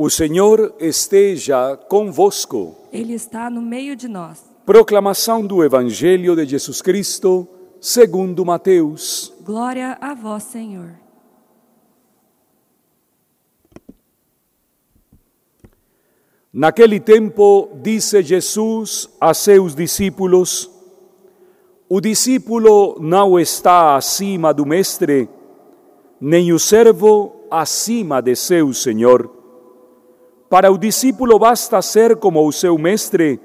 O Senhor esteja convosco. Ele está no meio de nós. Proclamação do Evangelho de Jesus Cristo, segundo Mateus. Glória a vós, Senhor. Naquele tempo, disse Jesus a seus discípulos: O discípulo não está acima do mestre, nem o servo acima de seu senhor. Para o discípulo basta ser como o seu mestre,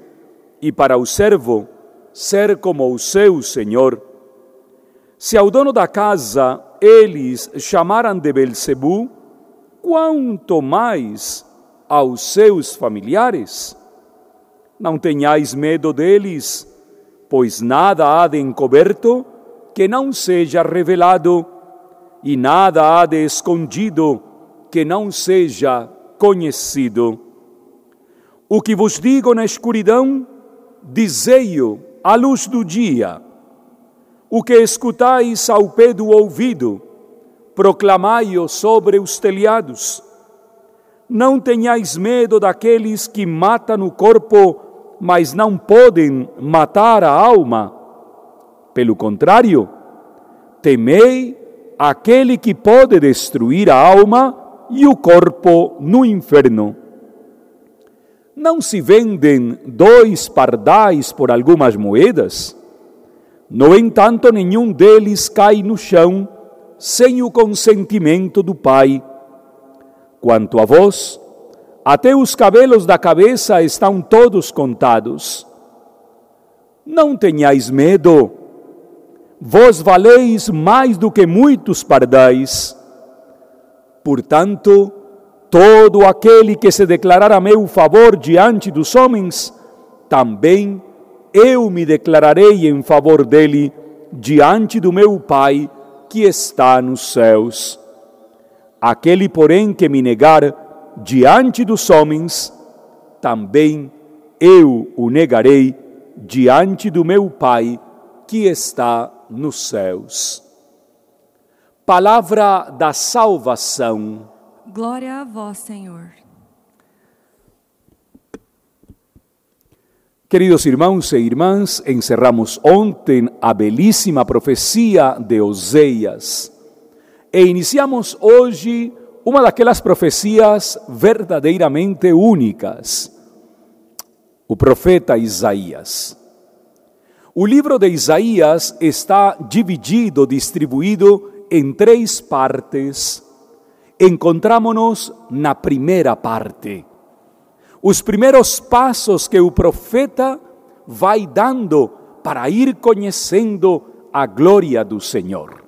e para o servo, ser como o seu senhor. Se ao dono da casa eles chamaram de Belzebu, quanto mais aos seus familiares? Não tenhais medo deles, pois nada há de encoberto que não seja revelado, e nada há de escondido que não seja conhecido. O que vos digo na escuridão, dizei-o à luz do dia. O que escutais ao pé do ouvido, proclamai-o sobre os telhados. Não tenhais medo daqueles que matam o corpo, mas não podem matar a alma. Pelo contrário, temei aquele que pode destruir a alma e o corpo no inferno. Não se vendem dois pardais por algumas moedas? No entanto, nenhum deles cai no chão sem o consentimento do Pai. Quanto a vós, até os cabelos da cabeça estão todos contados. Não tenhais medo, vós valeis mais do que muitos pardais. Portanto, todo aquele que se declarar a meu favor diante dos homens, também eu me declararei em favor dele diante do meu Pai que está nos céus. Aquele, porém, que me negar diante dos homens, também eu o negarei diante do meu Pai que está nos céus. Palavra da salvação. Glória a vós, Senhor. Queridos irmãos e irmãs, encerramos ontem a belíssima profecia de Oséias e iniciamos hoje uma daquelas profecias verdadeiramente únicas. O profeta Isaías. O livro de Isaías está dividido, distribuído em três partes. Encontramos-nos na primeira parte. Os primeiros passos que o profeta vai dando para ir conhecendo a glória do Senhor,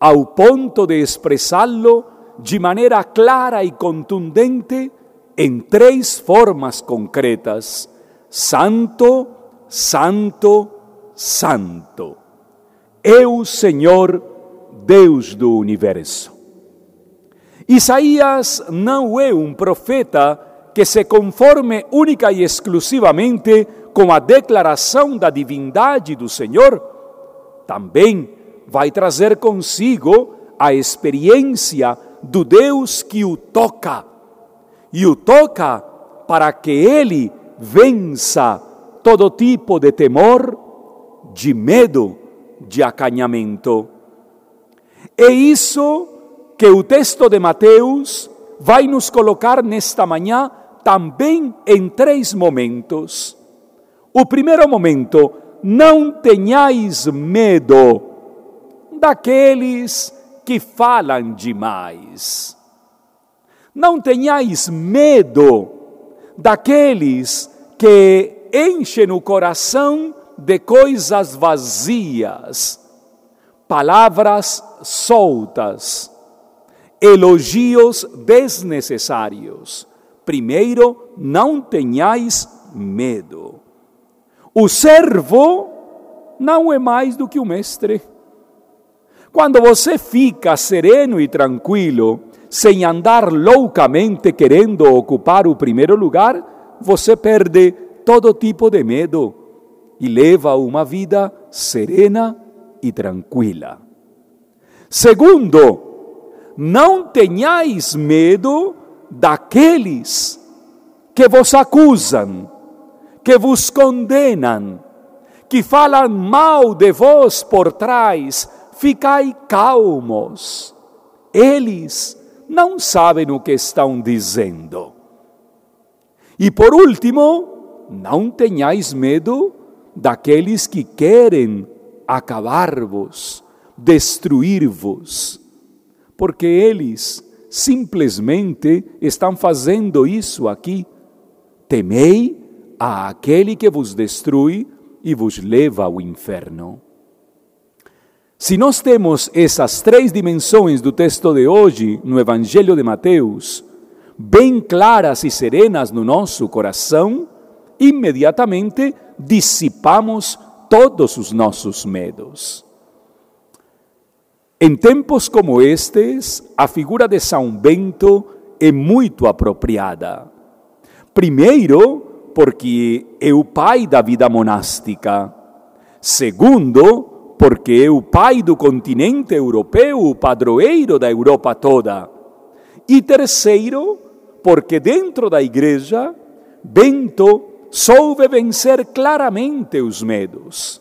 ao ponto de expressá-lo de maneira clara e contundente em três formas concretas: Santo, Santo, Santo. O Senhor Deus do universo. Isaías não é um profeta que se conforme única e exclusivamente com a declaração da divindade do Senhor, também vai trazer consigo a experiência do Deus que o toca, e o toca para que ele vença todo tipo de temor, de medo, de acanhamento. É isso que o texto de Mateus vai nos colocar nesta manhã também em três momentos. O primeiro momento, não tenhais medo daqueles que falam demais. Não tenhais medo daqueles que enchem o coração de coisas vazias, palavras soltas, elogios desnecessários. Primeiro, não tenhais medo. O servo não é mais do que o mestre. Quando você fica sereno e tranquilo, sem andar loucamente querendo ocupar o primeiro lugar, você perde todo tipo de medo e leva uma vida serena e tranquila. Segundo, não tenhais medo daqueles que vos acusam, que vos condenam, que falam mal de vós por trás, ficai calmos. Eles não sabem o que estão dizendo. E por último, não tenhais medo daqueles que querem acabar-vos, destruir-vos, porque eles simplesmente estão fazendo isso aqui. Temei a aquele que vos destrui e vos leva ao inferno. Se nós temos essas três dimensões do texto de hoje no Evangelho de Mateus, bem claras e serenas no nosso coração, imediatamente dissipamos todos os nossos medos. Em tempos como estes, a figura de São Bento é muito apropriada. Primeiro, porque é o pai da vida monástica. Segundo, porque é o pai do continente europeu, o padroeiro da Europa toda. E terceiro, porque dentro da igreja, Bento soube vencer claramente os medos.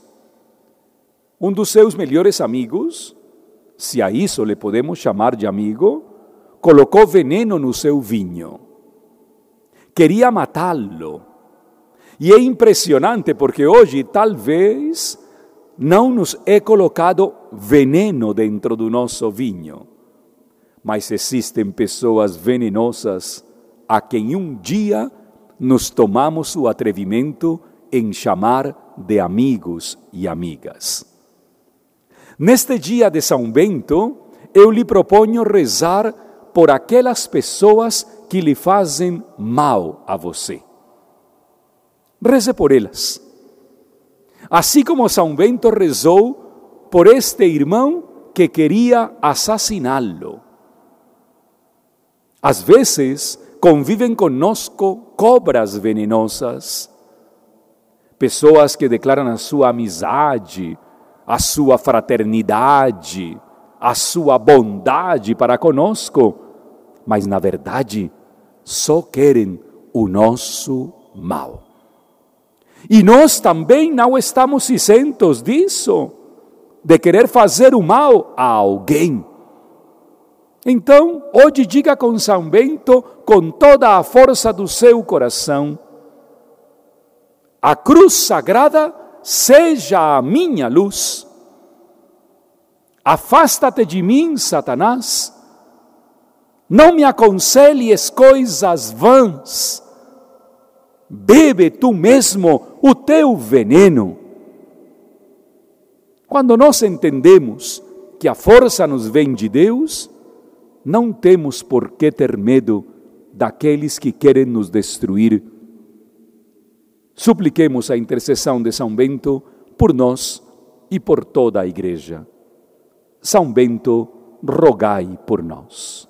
Um dos seus melhores amigos, se a isso lhe podemos chamar de amigo, colocou veneno no seu vinho. Queria matá-lo. E é impressionante porque hoje, talvez, não nos é colocado veneno dentro do nosso vinho. Mas existem pessoas venenosas a quem um dia nos tomamos o atrevimento em chamar de amigos e amigas. Neste dia de São Bento, eu lhe proponho rezar por aquelas pessoas que lhe fazem mal a você. Reze por elas. Assim como São Bento rezou por este irmão que queria assassiná-lo. Às vezes, convivem conosco cobras venenosas, pessoas que declaram a sua amizade, a sua fraternidade, a sua bondade para conosco, mas na verdade só querem o nosso mal. E nós também não estamos isentos disso, de querer fazer o mal a alguém. Então, hoje diga com São Bento, com toda a força do seu coração: a cruz sagrada seja a minha luz. Afasta-te de mim, Satanás. Não me aconselhes coisas vãs. Bebe tu mesmo o teu veneno. Quando nós entendemos que a força nos vem de Deus, não temos por que ter medo daqueles que querem nos destruir. Supliquemos a intercessão de São Bento por nós e por toda a Igreja. São Bento, rogai por nós.